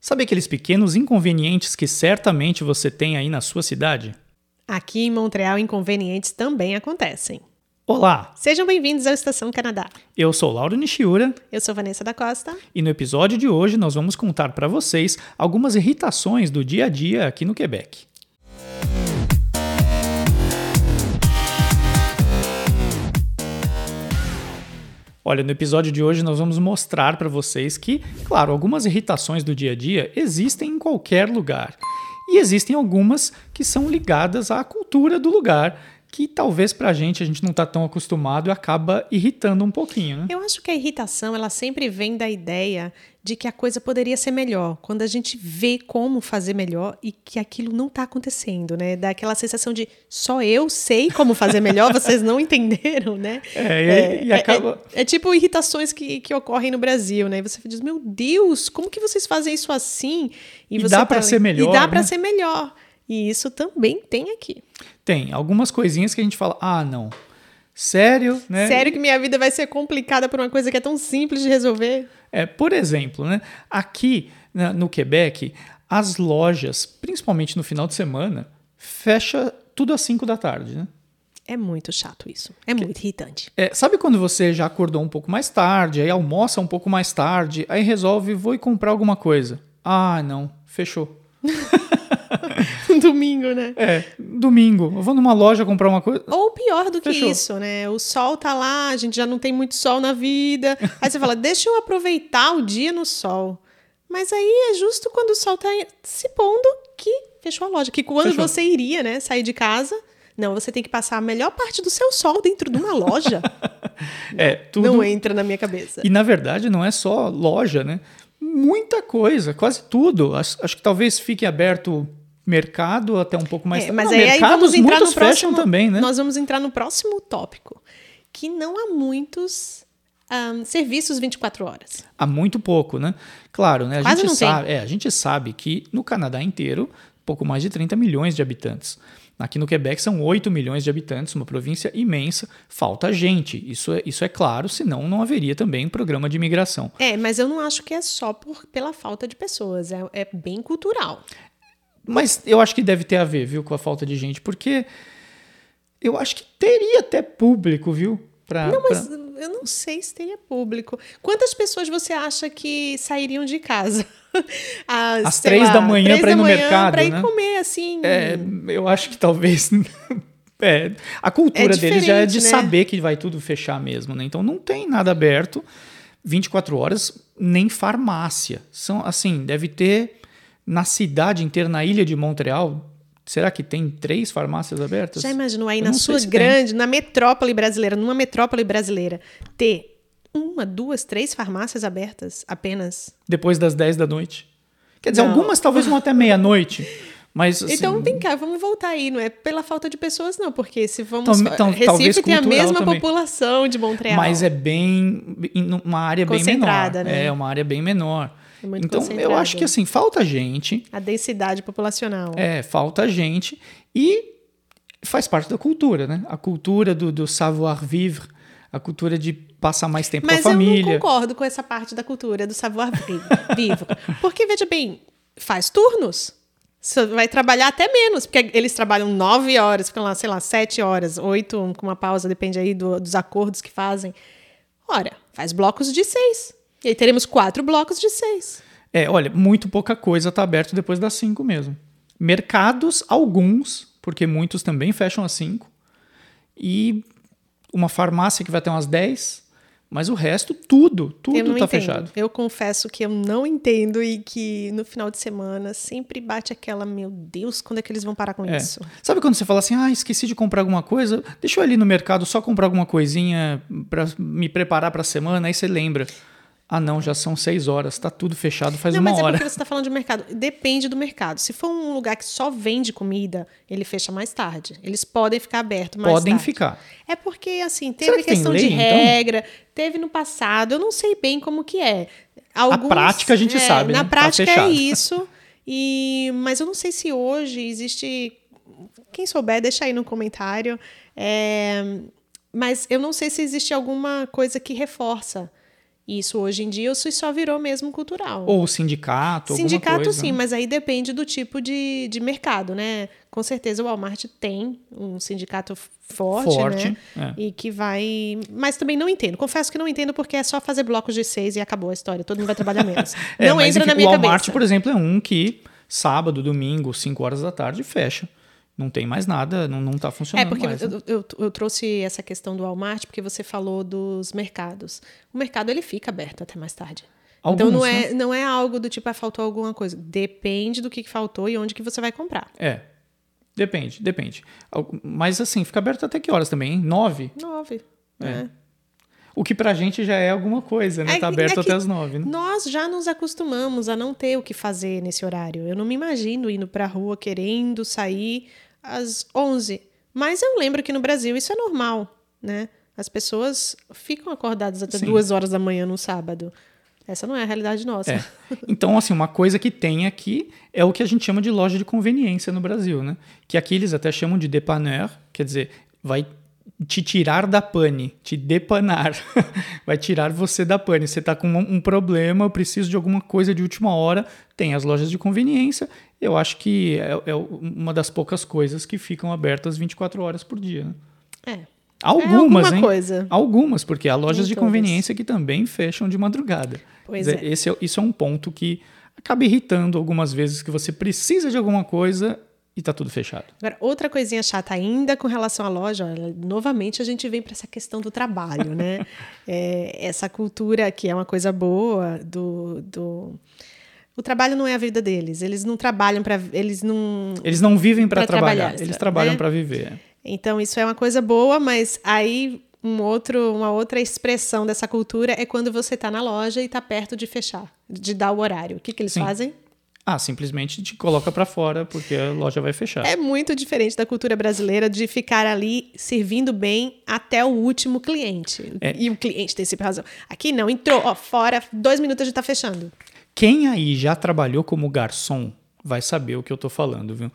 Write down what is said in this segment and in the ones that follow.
Sabe aqueles pequenos inconvenientes que certamente você tem aí na sua cidade? Aqui em Montreal, inconvenientes também acontecem. Olá, Sejam bem-vindos ao Estação Canadá. eu sou Lauro Nishiura Eu sou Vanessa da Costa. e no episódio de hoje nós vamos contar para vocês algumas irritações do dia a dia aqui no Quebec. Olha, no episódio de hoje nós vamos mostrar para vocês que, claro, algumas irritações do dia a dia existem em qualquer lugar. E existem algumas que são ligadas à cultura do lugar, que talvez pra gente a gente não tá tão acostumado e acaba irritando um pouquinho, né? Eu acho que a irritação, ela sempre vem da ideia de que a coisa poderia ser melhor. Quando a gente vê como fazer melhor e que aquilo não está acontecendo, né? Dá aquela sensação de só eu sei como fazer melhor, vocês não entenderam, né? É, e, e acaba. É, é tipo irritações que, que ocorrem no Brasil, né? Você diz, meu Deus, como que vocês fazem isso assim? E você dá pra tá- ser melhor, E dá pra né? ser melhor. E isso também tem aqui. Tem algumas coisinhas que a gente fala, ah, não. Sério, né? Sério que minha vida vai ser complicada por uma coisa que é tão simples de resolver? É, por exemplo, né, aqui na- no Quebec, as lojas, principalmente no final de semana, fecha tudo às 5 da tarde, né? É muito chato isso. É muito irritante. É, sabe quando você já acordou um pouco mais tarde, aí almoça um pouco mais tarde, aí resolve, vou ir comprar alguma coisa. Ah, não, fechou. Domingo, né? É, domingo, eu vou numa loja comprar uma coisa. Ou pior do que Fechou. isso, né? O sol tá lá, a gente já não tem muito sol na vida. Aí você fala, deixa eu aproveitar o dia no sol. Mas aí é justo quando o sol tá se pondo que fechou a loja. Que quando Fechou. você iria, né, sair de casa, não, você tem que passar a melhor parte do seu sol dentro de uma loja. É, tudo. Não entra na minha cabeça. E na verdade não é só loja, né? Muita coisa, quase tudo. Acho, acho que talvez fique aberto mercado até um pouco mais É, mas Não, aí, aí mercados vamos entrar muitos no fecham próximo. também, né? Nós vamos entrar no próximo tópico, que não há muitos ahn, serviços 24 horas. Há muito pouco, né? Claro, né? A Quase gente não tem. sabe, é, a gente sabe que no Canadá inteiro, pouco mais de 30 milhões de habitantes. Aqui no Quebec são 8 milhões de habitantes, uma província imensa. Falta gente. Isso é, isso é claro, senão não haveria também programa de imigração. É, mas eu não acho que é só por, pela falta de pessoas, é, é bem cultural. Mas eu acho que deve ter a ver, viu, com a falta de gente, porque eu acho que teria até público, viu? Pra, Não, mas pra- eu não sei se teria público. Quantas pessoas você acha que sairiam de casa? Às, Às três lá, da manhã pra ir no manhã mercado, Pra ir né? comer, assim. É, eu acho que talvez. é, a cultura É deles já é de né? saber que vai tudo fechar mesmo, né? Então não tem nada aberto 24 horas, nem farmácia. São assim, deve ter na cidade inteira, na ilha de Montreal. Será que tem três farmácias abertas? Já imaginou aí Eu na sua se tem. grande, na metrópole brasileira, numa metrópole brasileira, ter uma, duas, três farmácias abertas apenas? Depois das 10 da noite. Quer dizer, Não. algumas talvez vão até meia-noite. Mas assim, Então vem cá, vamos voltar aí, não é pela falta de pessoas, não, porque se vamos. Então, então, Recife tem a mesma também. população de Montreal. Mas é bem. em uma área bem menor. Né? É, uma área bem menor. É muito então, eu acho que assim, falta gente. A densidade populacional. É, falta gente. E faz parte da cultura, né? A cultura do, do savoir-vivre, a cultura de passar mais tempo Mas com a eu não família. concordo com essa parte da cultura do savoir-vivre. Porque, veja bem, faz turnos. Você vai trabalhar até menos, porque eles trabalham nove horas, ficam lá, sei lá, sete horas, oito, com uma pausa, depende aí do- dos acordos que fazem. Ora, faz blocos de seis. E aí teremos quatro blocos de seis. É, olha, muito pouca coisa está aberto depois das 5 mesmo. Mercados, alguns, porque muitos também fecham às 5. E uma farmácia que vai até umas 10. Mas o resto, tudo, tudo está fechado. Eu confesso que eu não entendo e que no final de semana sempre bate aquela, meu Deus, quando é que eles vão parar com É. isso? Sabe quando você fala assim, ah, esqueci de comprar alguma coisa, deixa eu ir ali no mercado só comprar alguma coisinha para me preparar para a semana, aí você lembra. Ah, não, já são seis horas, tá tudo fechado faz Não, uma mas é hora. porque você está falando de mercado. Depende do mercado. Se for um lugar que só vende comida, ele fecha mais tarde. Eles podem ficar abertos mais Podem tarde. ficar. É porque, assim, teve que questão lei, de então? regra, teve no passado, eu não sei bem como que é. Alguns- prática a gente é, sabe, Na né? Tá prática é fechado. isso. E, mas eu não sei se hoje existe. Quem souber, deixa aí no comentário. É, mas eu não sei se existe alguma coisa que reforça isso hoje em dia isso só virou mesmo cultural. Ou sindicato, Sindicato sim, mas aí depende do tipo de, de mercado, né? Com certeza o Walmart tem um sindicato forte, Forte, né? é. E que vai. Mas também não entendo. Confesso que não entendo porque é só fazer blocos de seis e acabou a história. Todo mundo vai trabalhar menos. É, não entra enfim, na minha o Walmart, cabeça. por exemplo, é um que sábado, domingo, 5 horas da tarde, fecha. Não tem mais nada, não, não tá É, funcionando porque mais. né? eu, eu, eu trouxe essa questão do Walmart porque você falou dos mercados. O mercado ele fica aberto até mais tarde. então Alguns, não é, né? não é algo do tipo, ah, faltou alguma coisa. Depende do que faltou e onde que você vai comprar. É. Depende, depende. Mas assim, fica aberto até que horas também, hein? Nove? Nove. É. né? O que pra gente já é alguma coisa, né? É tá aberto é até as nove, né? Nós já nos acostumamos a não ter o que fazer nesse horário. Eu não me imagino indo pra rua querendo sair às 11. Mas eu lembro que no Brasil isso é normal, né? As pessoas ficam acordadas até Sim. duas horas da manhã no sábado. Essa não é a realidade nossa. É. Então, assim, uma coisa que tem aqui é o que a gente chama de loja de conveniência no Brasil, né? Que aqui eles até chamam de dépanneur, quer dizer, vai te tirar da pane, te depanar, vai tirar você da pane. Você tá com um problema, eu preciso de alguma coisa de última hora, tem as lojas de conveniência. Eu acho que é, é uma das poucas coisas que ficam abertas 24 horas por dia. Né? É. Algumas, alguma hein? coisa. Algumas, porque há lojas de todas. conveniência que também fecham de madrugada. Pois é. Esse é. Isso é um ponto que acaba irritando algumas vezes que você precisa de alguma coisa e tá tudo fechado. Agora, outra coisinha chata ainda com relação à loja, olha, novamente a gente vem para essa questão do trabalho, né? É, essa cultura que é uma coisa boa do, do... O trabalho não é a vida deles. Eles não trabalham para. Eles não. Eles não vivem para trabalhar, trabalhar, eles né? trabalham para viver. Então, isso é uma coisa boa, mas aí um outro, uma outra expressão dessa cultura é quando você está na loja e está perto de fechar, de dar o horário. O que, que eles Sim. fazem? Ah, simplesmente te coloca para fora porque a loja vai fechar. É muito diferente da cultura brasileira de ficar ali servindo bem até o último cliente. É. E o cliente tem sempre razão. Aqui não, entrou, ó, fora, dois minutos gente tá fechando. Quem aí já trabalhou como garçom vai saber o que eu tô falando, viu?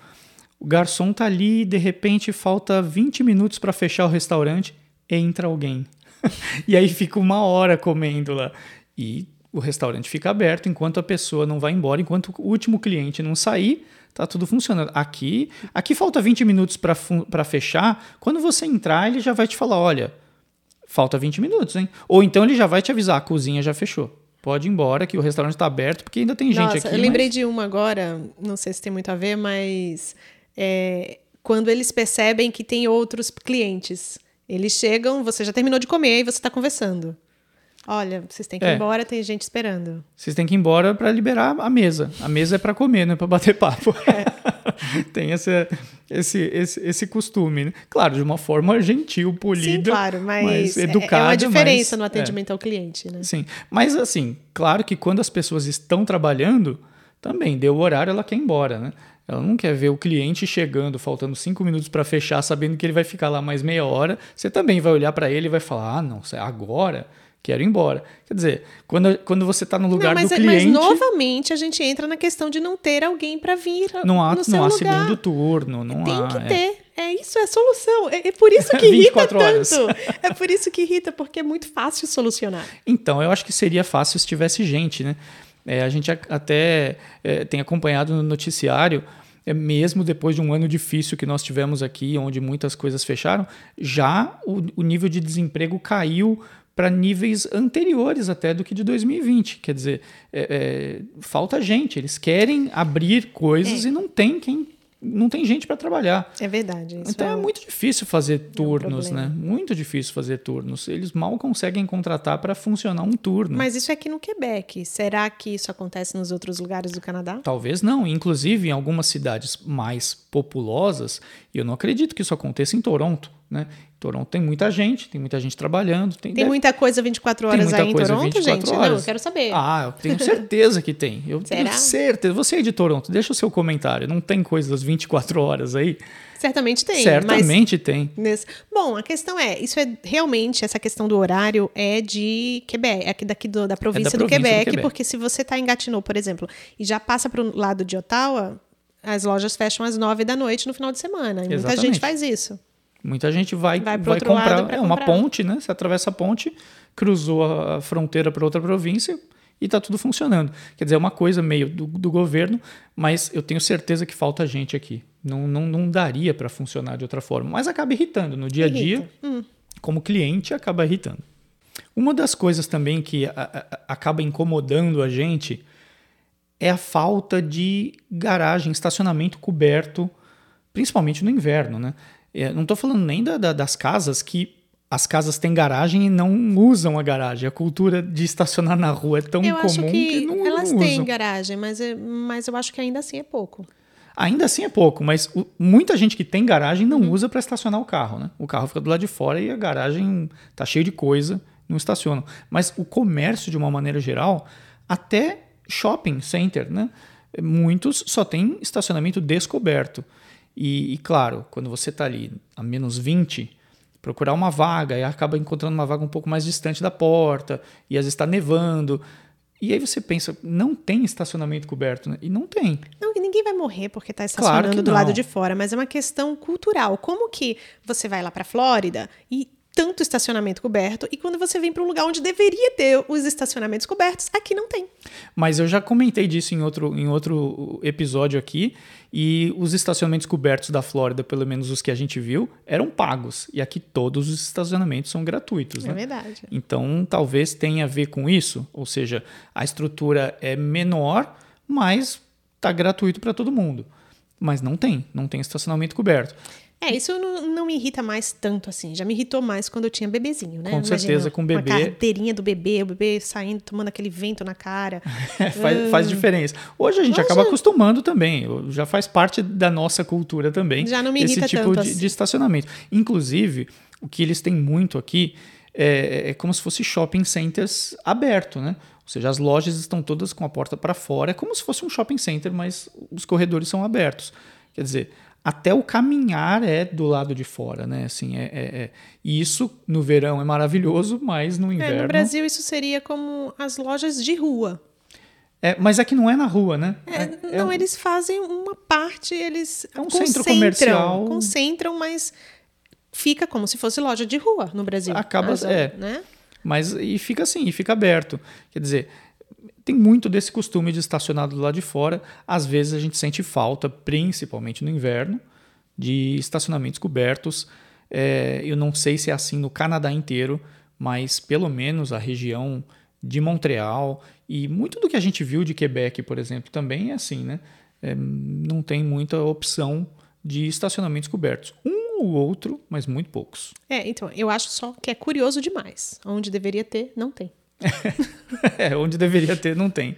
O garçom tá ali, de repente falta 20 minutos para fechar o restaurante, entra alguém. e aí fica uma hora comendo lá. E o restaurante fica aberto enquanto a pessoa não vai embora, enquanto o último cliente não sair, tá tudo funcionando. Aqui, aqui falta 20 minutos para fechar. Quando você entrar, ele já vai te falar, olha, falta 20 minutos, hein? Ou então ele já vai te avisar, a cozinha já fechou. Pode ir embora, que o restaurante está aberto, porque ainda tem gente Nossa, aqui. eu lembrei mas- de uma agora, não sei se tem muito a ver, mas é, quando eles percebem que tem outros clientes. Eles chegam, você já terminou de comer e você está conversando. Olha, vocês têm que ir É. embora, tem gente esperando. Vocês têm que ir embora para liberar a mesa. A mesa é para comer, não é para bater papo. Tem esse, esse, esse, esse costume. Né? Claro, de uma forma gentil, polida. Sim, claro, mas, é- educada. é uma diferença mas- no é. atendimento ao cliente, né? Sim, mas assim, claro que quando as pessoas estão trabalhando, também deu o horário, ela quer ir embora, né? Ela não quer ver o cliente chegando, faltando cinco minutos para fechar, sabendo que ele vai ficar lá mais meia hora. Você também vai olhar para ele e vai falar: ah, não, agora quero ir embora. Quer dizer, quando, quando você está no lugar não, mas, do é- mas cliente, novamente a gente entra na questão de não ter alguém para vir não há, no seu não há lugar. segundo turno, não Tem há. que é. ter. É isso, é a solução. É, é por isso que irrita 24 horas. tanto. É por isso que irrita, porque é muito fácil solucionar. Então, eu acho que seria fácil se tivesse gente, né? É, a gente até é, tem acompanhado no noticiário, é, mesmo depois de um ano difícil que nós tivemos aqui, onde muitas coisas fecharam, já o, o nível de desemprego caiu para níveis anteriores até do que de 2020. Quer dizer, é, é, falta gente, eles querem abrir coisas É. e não tem quem. Não tem gente para trabalhar. É verdade. Isso Então é, um- muito difícil fazer turnos, né? problema. Muito difícil fazer turnos. Eles mal conseguem contratar para funcionar um turno. Mas isso é aqui no Quebec. Será que isso acontece nos outros lugares do Canadá? Talvez não. Inclusive, em algumas cidades mais populosas, e eu não acredito que isso aconteça em Toronto. Né? Toronto tem muita gente, tem muita gente trabalhando. Tem, Tem deve- muita coisa 24 tem horas aí em coisa Toronto, 24 gente? horas. Não, eu quero saber. Ah, eu tenho certeza que tem. Eu Será? tenho certeza. Você aí de Toronto, deixa o seu comentário. Não tem coisas 24 horas aí? Certamente tem. Mas Certamente tem. nesse- Bom, a questão é, isso é realmente, essa questão do horário é de Quebec, é aqui daqui do- da província, do, província do Quebec, Quebec. porque se você está em Gatineau, por exemplo, e já passa para o lado de Ottawa, as lojas fecham às nove da noite no final de semana. E muita gente faz isso. Muita gente vai, Vai vai, comprar. é uma ponte, né? Você atravessa a ponte, cruzou a fronteira para outra província e está tudo funcionando. Quer dizer, é uma coisa meio do, do governo, mas eu tenho certeza que falta gente aqui. Não, não, não daria para funcionar de outra forma. Mas acaba irritando. No dia a dia, Irrita. como cliente, acaba irritando. Uma das coisas também que a- a- acaba incomodando a gente é a falta de garagem, estacionamento coberto, principalmente no inverno, né? É, não estou falando nem da- da- das casas que as casas têm garagem e não usam a garagem. A cultura de estacionar na rua é tão Eu comum acho que, não, elas não têm garagem, mas, é- mas eu acho que ainda assim é pouco. Ainda assim é pouco, mas o- muita gente que tem garagem Uhum. não usa para estacionar o carro, né? O carro fica do lado de fora e a garagem tá cheia de coisa, não estacionam. Mas o comércio, de uma maneira geral, até shopping center, né? Muitos só tem estacionamento descoberto. E, e, claro, quando você está ali a menos 20, procurar uma vaga e acaba encontrando uma vaga um pouco mais distante da porta, e às vezes está nevando. E aí você pensa, não tem estacionamento coberto, né? E não tem. Não, ninguém vai morrer porque está Claro estacionando que do lado de fora, mas é uma questão cultural. Como que você vai lá para Flórida e tanto estacionamento coberto e quando você vem para um lugar onde deveria ter os estacionamentos cobertos, aqui não tem. Mas eu já comentei disso em outro, em outro episódio aqui. E os estacionamentos cobertos da Flórida, pelo menos os que a gente viu, eram pagos. E aqui todos os estacionamentos são gratuitos. É né? verdade. Então talvez tenha a ver com isso. Ou seja, a estrutura é menor, mas está gratuito para todo mundo. Mas não tem, não tem estacionamento coberto. É, isso não, não me irrita mais tanto assim. Já me irritou mais quando eu tinha bebezinho, né? Com certeza, com bebê- Uma carteirinha do bebê, o bebê saindo, tomando aquele vento na cara. faz, faz diferença. Hoje a gente. Hoje- acaba acostumando também, já faz parte da nossa cultura também. Já não me esse irrita tipo tanto de, assim. de estacionamento. Inclusive, o que eles têm muito aqui é, é como se fosse shopping centers aberto, né? Ou seja, as lojas estão todas com a porta para fora, é como se fosse um shopping center, mas os corredores são abertos. Quer dizer, até o caminhar é do lado de fora, né? Assim, é, é- é- isso no verão é maravilhoso, mas no É, inverno. no Brasil, isso seria como as lojas de rua. É, mas aqui não é na rua, né? É, É- não, é- eles fazem uma parte, eles É um centro comercial. concentram, mas fica como se fosse loja de rua no Brasil. Acaba- As- é. né? Mas e fica assim, e fica aberto. Quer dizer, tem muito desse costume de estacionar do lado de fora. Às vezes a gente sente falta, principalmente no inverno, de estacionamentos cobertos. É, eu não sei se é assim no Canadá inteiro, mas pelo menos a região de Montreal e muito do que a gente viu de Quebec, por exemplo, também é assim, né? É, não tem muita opção de estacionamentos cobertos. Um ou outro, mas muito poucos. É, então, eu acho só que é curioso demais. Onde deveria ter, não tem. É, onde deveria ter, não tem.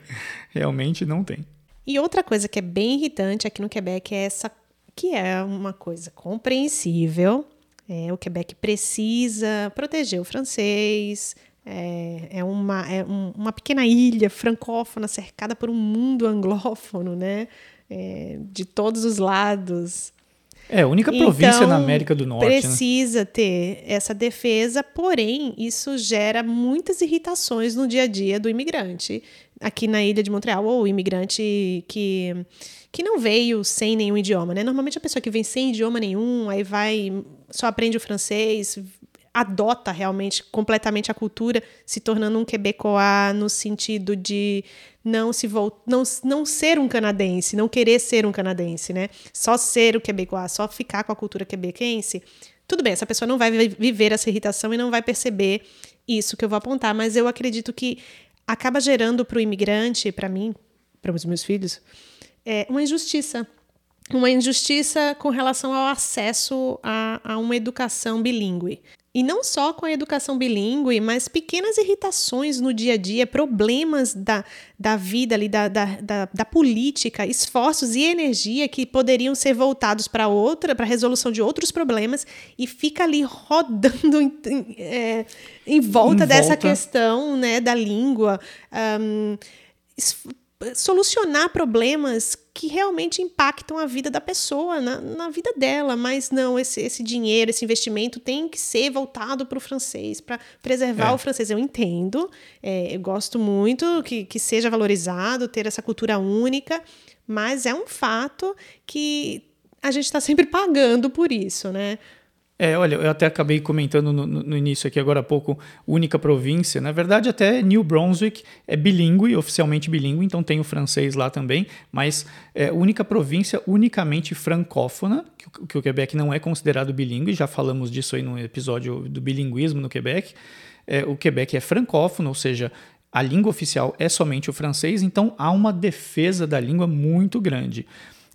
Realmente não tem. E outra coisa que é bem irritante aqui no Quebec é essa, que é uma coisa compreensível. É, o Quebec precisa proteger o francês. É, é uma, é um- uma pequena ilha francófona cercada por um mundo anglófono, né? É, de todos os lados. É, a única província Então, na América do Norte, né? Precisa ter essa defesa, porém, isso gera muitas irritações no dia a dia do imigrante aqui na ilha de Montreal, ou o imigrante que, que não veio sem nenhum idioma, né? Normalmente a pessoa que vem sem idioma nenhum, aí vai, só aprende o francês, adota realmente completamente a cultura, se tornando um quebecois no sentido de não se não, não ser um canadense, não querer ser um canadense, né? Só ser o quebecois, só ficar com a cultura quebequense. Tudo bem, essa pessoa não vai vi- viver essa irritação e não vai perceber isso que eu vou apontar, mas eu acredito que acaba gerando para o imigrante, para mim, para os meus filhos, é uma injustiça uma injustiça com relação ao acesso a, a uma educação bilíngue. E não só com a educação bilíngue, mas pequenas irritações no dia a dia, problemas da, da vida ali, da, da, da, da política, esforços e energia que poderiam ser voltados para outra, para a resolução de outros problemas, e fica ali rodando em, em, é, em volta Em dessa volta. questão né, da língua. Es- solucionar problemas que realmente impactam a vida da pessoa, na, na vida dela, mas não, esse, esse dinheiro, esse investimento tem que ser voltado para o francês, para preservar É. o francês. Eu entendo, é, eu gosto muito que, que seja valorizado, ter essa cultura única, mas é um fato que a gente está sempre pagando por isso, né? É, olha, eu até acabei comentando no, no, início aqui agora há pouco, única província. Na verdade, até New Brunswick é bilíngue, oficialmente bilíngue, então tem o francês lá também, mas é única província unicamente francófona, que, que o Quebec não é considerado bilíngue, já falamos disso aí no episódio do bilinguismo no Quebec. É, o Quebec é francófono, ou seja, a língua oficial é somente o francês, então há uma defesa da língua muito grande.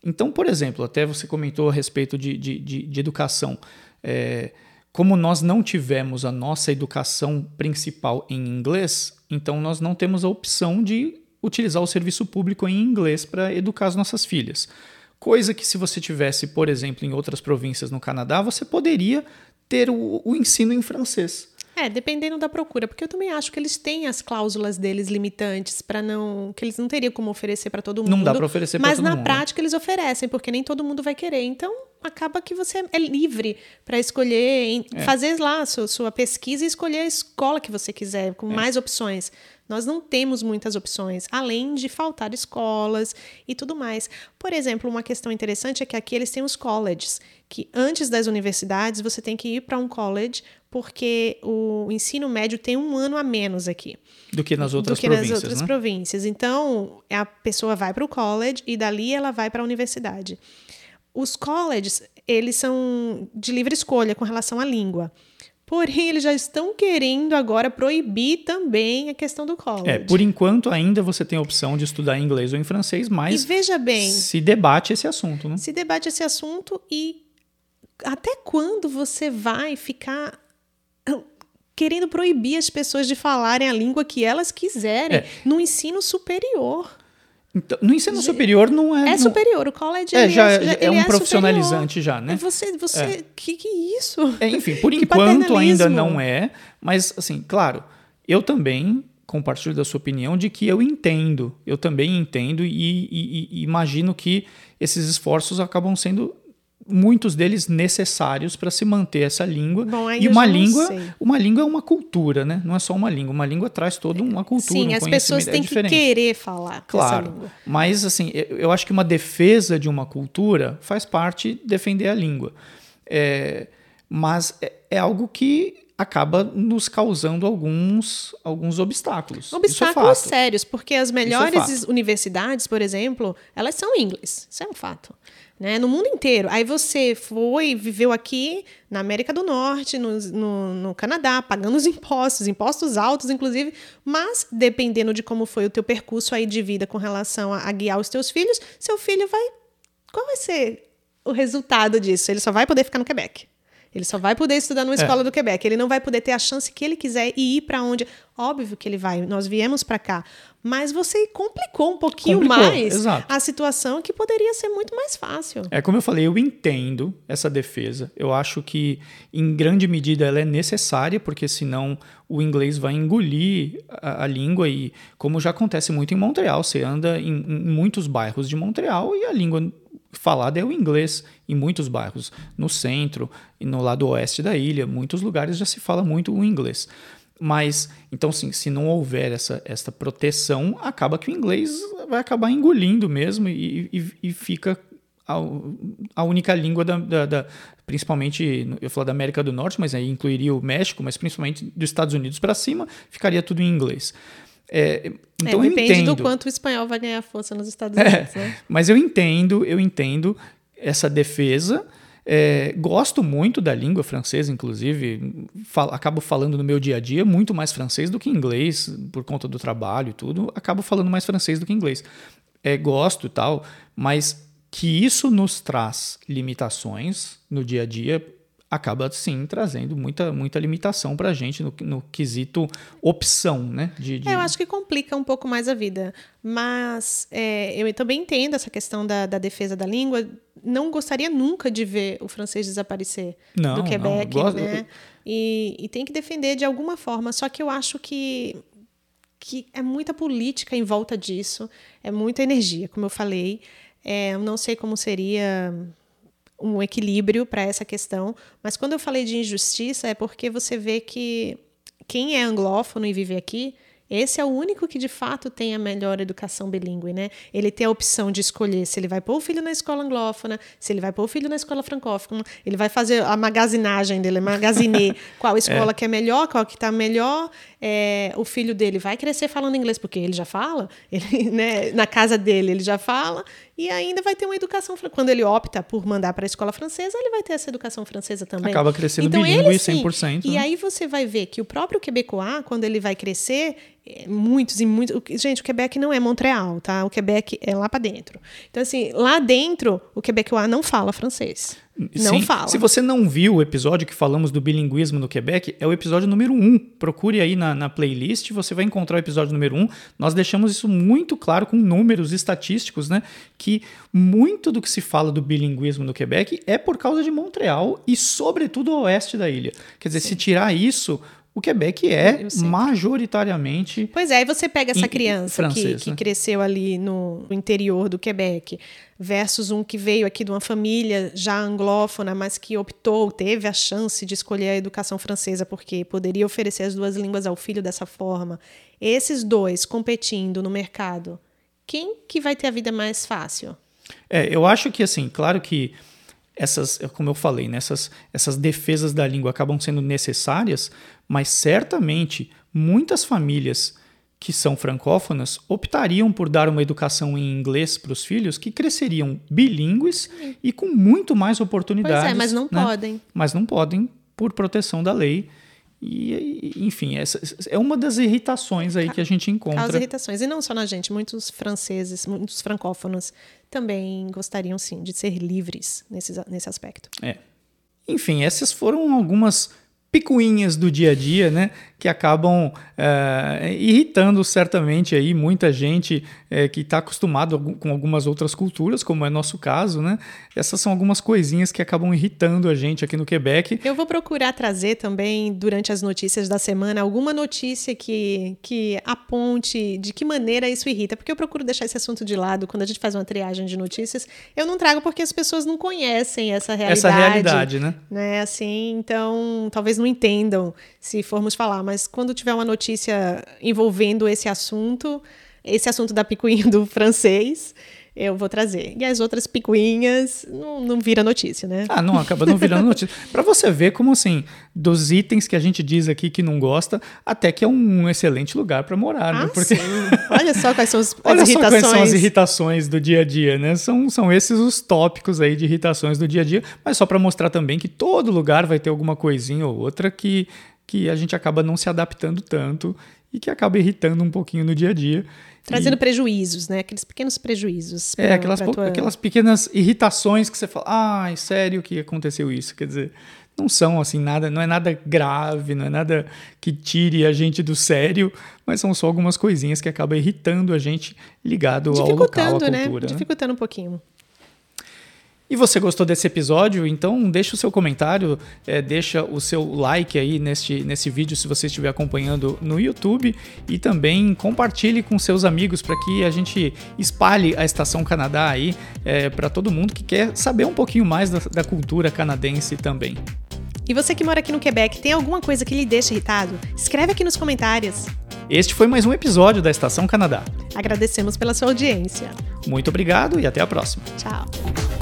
Então, por exemplo, até você comentou a respeito de, de, de, de educação. É, como nós não tivemos a nossa educação principal em inglês, então nós não temos a opção de utilizar o serviço público em inglês para educar as nossas filhas. Coisa que, se você tivesse, por exemplo, em outras províncias no Canadá, você poderia ter o, o ensino em francês. É, dependendo da procura, porque eu também acho que eles têm as cláusulas deles limitantes para não que eles não teriam como oferecer para todo mundo. Não dá para oferecer para todo mundo. Mas na prática eles oferecem, porque nem todo mundo vai querer. Então, acaba que você é livre para escolher, é. fazer lá a sua, sua, pesquisa e escolher a escola que você quiser, com é. mais opções. Nós não temos muitas opções, além de faltar escolas e tudo mais. Por exemplo, uma questão interessante é que aqui eles têm os colleges, que antes das universidades você tem que ir para um college porque o ensino médio tem um ano a menos aqui. Do que nas outras do que províncias. Nas outras né? províncias. Então, a pessoa vai para o college e dali ela vai para a universidade. Os colleges, eles são de livre escolha com relação à língua. Porém, eles já estão querendo agora proibir também a questão do college. É, por enquanto ainda você tem a opção de estudar em inglês ou em francês, mas e veja bem, se debate esse assunto, né? Se debate esse assunto e até quando você vai ficar querendo proibir as pessoas de falarem a língua que elas quiserem é. no ensino superior. Então, no ensino superior não é. É superior, o college é, já, já é um é profissionalizante superior. já, né? Você, você, é. que que é isso? É, enfim, por enquanto ainda não é, mas assim, claro, eu também compartilho da sua opinião de que eu entendo, eu também entendo e, e, e imagino que esses esforços acabam sendo muitos deles necessários para se manter essa língua. Bom, e uma língua, uma língua é uma cultura, né? Não é só uma língua. Uma língua traz toda uma cultura. Sim, um as pessoas é têm que querer falar. Claro. Mas assim, eu acho que uma defesa de uma cultura faz parte defender a língua. É, mas é, é algo que acaba nos causando alguns, alguns obstáculos. É obstáculos é sérios, porque as melhores é universidades, por exemplo, elas são inglês. Isso é um fato né? No mundo inteiro. Aí você foi, viveu aqui na América do Norte, no, no, no, Canadá, pagando os impostos, impostos altos, inclusive, mas dependendo de como foi o teu percurso aí de vida com relação a, a guiar os teus filhos, seu filho vai. Qual vai ser o resultado disso? Ele só vai poder ficar no Quebec. Ele só vai poder estudar numa é. escola do Quebec. Ele não vai poder ter a chance que ele quiser e ir para onde. Óbvio que ele vai. Nós viemos para cá. Mas você complicou um pouquinho complicou, mais exato. a situação que poderia ser muito mais fácil. É como eu falei, eu entendo essa defesa. Eu acho que, em grande medida, ela é necessária, porque senão o inglês vai engolir a, a língua. E, como já acontece muito em Montreal, você anda em, em muitos bairros de Montreal e a língua falada é o inglês em muitos bairros, no centro e no lado oeste da ilha, muitos lugares já se fala muito o inglês. Mas, então, sim, se não houver essa, essa proteção, acaba que o inglês vai acabar engolindo mesmo e, e, e fica a, única língua da, da, da, principalmente eu falo da América do Norte, mas aí incluiria o México, mas principalmente dos Estados Unidos para cima, ficaria tudo em inglês. É, então é, depende entendo. do quanto o espanhol vai ganhar força nos Estados é, Unidos. É, né? Mas eu entendo, eu entendo essa defesa. É, gosto muito da língua francesa, inclusive, falo, acabo falando no meu dia a dia muito mais francês do que inglês, por conta do trabalho e tudo, acabo falando mais francês do que inglês. É, gosto e tal, mas que isso nos traz limitações no dia a dia, acaba sim trazendo muita, muita limitação para a gente no, no, quesito opção, né? De, de... É, eu acho que complica um pouco mais a vida, mas é, eu também entendo essa questão da, da, defesa da língua. Não gostaria nunca de ver o francês desaparecer não, do Quebec, não, gosto... né? E, e tem que defender de alguma forma. Só que eu acho que que é muita política em volta disso, é muita energia, como eu falei. É, eu não sei como seria um equilíbrio para essa questão, mas quando eu falei de injustiça é porque você vê que quem é anglófono e vive aqui, Esse é o único que de fato tem a melhor educação bilíngue, né? Ele tem a opção de escolher se ele vai pôr o filho na escola anglófona, se ele vai pôr o filho na escola francófona, ele vai fazer a magazinagem dele, magaziner qual escola é. que é melhor, qual que está melhor. É, o filho dele vai crescer falando inglês porque ele já fala, ele, né, na casa dele ele já fala, e ainda vai ter uma educação. Quando ele opta por mandar para a escola francesa, ele vai ter essa educação francesa também. Acaba crescendo então, bilíngue ele, sim, 100%. E né? aí você vai ver que o próprio quebecois, quando ele vai crescer, é, muitos e muitos. Gente, o Quebec não é Montreal, tá? O Quebec é lá para dentro. Então, assim, lá dentro, o quebecois não fala francês. Não Sim. fala. Se você não viu o episódio que falamos do bilinguismo no Quebec, é o episódio número 1. Um. Procure aí na, na playlist, você vai encontrar o episódio número 1. Um. Nós deixamos isso muito claro com números estatísticos, né? Que muito do que se fala do bilinguismo no Quebec é por causa de Montreal e, sobretudo, o oeste da ilha. Quer dizer, Sim. se tirar isso, o Quebec é majoritariamente. Pois é, aí você pega essa criança que, que cresceu ali no interior do Quebec, versus um que veio aqui de uma família já anglófona, mas que optou, teve a chance de escolher a educação francesa porque poderia oferecer as duas línguas ao filho dessa forma. Esses dois competindo no mercado, quem que vai ter a vida mais fácil? É, eu acho que assim, claro que essas, como eu falei, nessas né, essas defesas da língua acabam sendo necessárias, mas certamente muitas famílias que são francófonas optariam por dar uma educação em inglês para os filhos que cresceriam bilíngues e com muito mais oportunidades. Pois é, mas não né? podem. Mas não podem por proteção da lei. E, enfim, essa é uma das irritações aí que a gente encontra. Causa irritações. E não só na gente, muitos franceses, muitos francófonos também gostariam sim de ser livres nesse, nesse aspecto. É. Enfim, essas foram algumas picuinhas do dia a dia, né? Que acabam é, irritando certamente aí muita gente é, que está acostumado com algumas outras culturas, como é nosso caso, né? Essas são algumas coisinhas que acabam irritando a gente aqui no Quebec. Eu vou procurar trazer também, durante as notícias da semana, alguma notícia que, que aponte de que maneira isso irrita, porque eu procuro deixar esse assunto de lado quando a gente faz uma triagem de notícias. Eu não trago porque as pessoas não conhecem essa realidade. Essa realidade, né? né? Assim, então talvez não entendam se formos falar, mas quando tiver uma notícia envolvendo esse assunto, esse assunto da picuinha do francês, eu vou trazer. E as outras picuinhas não, não vira notícia, né? Ah, não, acaba não virando notícia. Para você ver como, assim, dos itens que a gente diz aqui que não gosta, até que é um excelente lugar para morar, né? ah, né? Porque... Olha só quais são as, as Olha irritações. Só quais são as irritações do dia a dia, né? São, são esses os tópicos aí de irritações do dia a dia, mas só para mostrar também que todo lugar vai ter alguma coisinha ou outra que, que a gente acaba não se adaptando tanto e que acaba irritando um pouquinho no dia a dia. Trazendo e... prejuízos, né? Aqueles pequenos prejuízos. Pra, é, aquelas, tua... aquelas pequenas irritações que você fala, ai, sério que aconteceu isso? Quer dizer, não são assim nada, não é nada grave, não é nada que tire a gente do sério, mas são só algumas coisinhas que acabam irritando a gente ligado ao local, à né? cultura. Né? Dificultando um pouquinho. E você gostou desse episódio? Então deixa o seu comentário, é, deixa o seu like aí neste, nesse vídeo se você estiver acompanhando no YouTube e também compartilhe com seus amigos para que a gente espalhe a Estação Canadá aí é, para todo mundo que quer saber um pouquinho mais da, da cultura canadense também. E você que mora aqui no Quebec, tem alguma coisa que lhe deixa irritado? Escreve aqui nos comentários. Este foi mais um episódio da Estação Canadá. Agradecemos pela sua audiência. Muito obrigado e até a próxima. Tchau.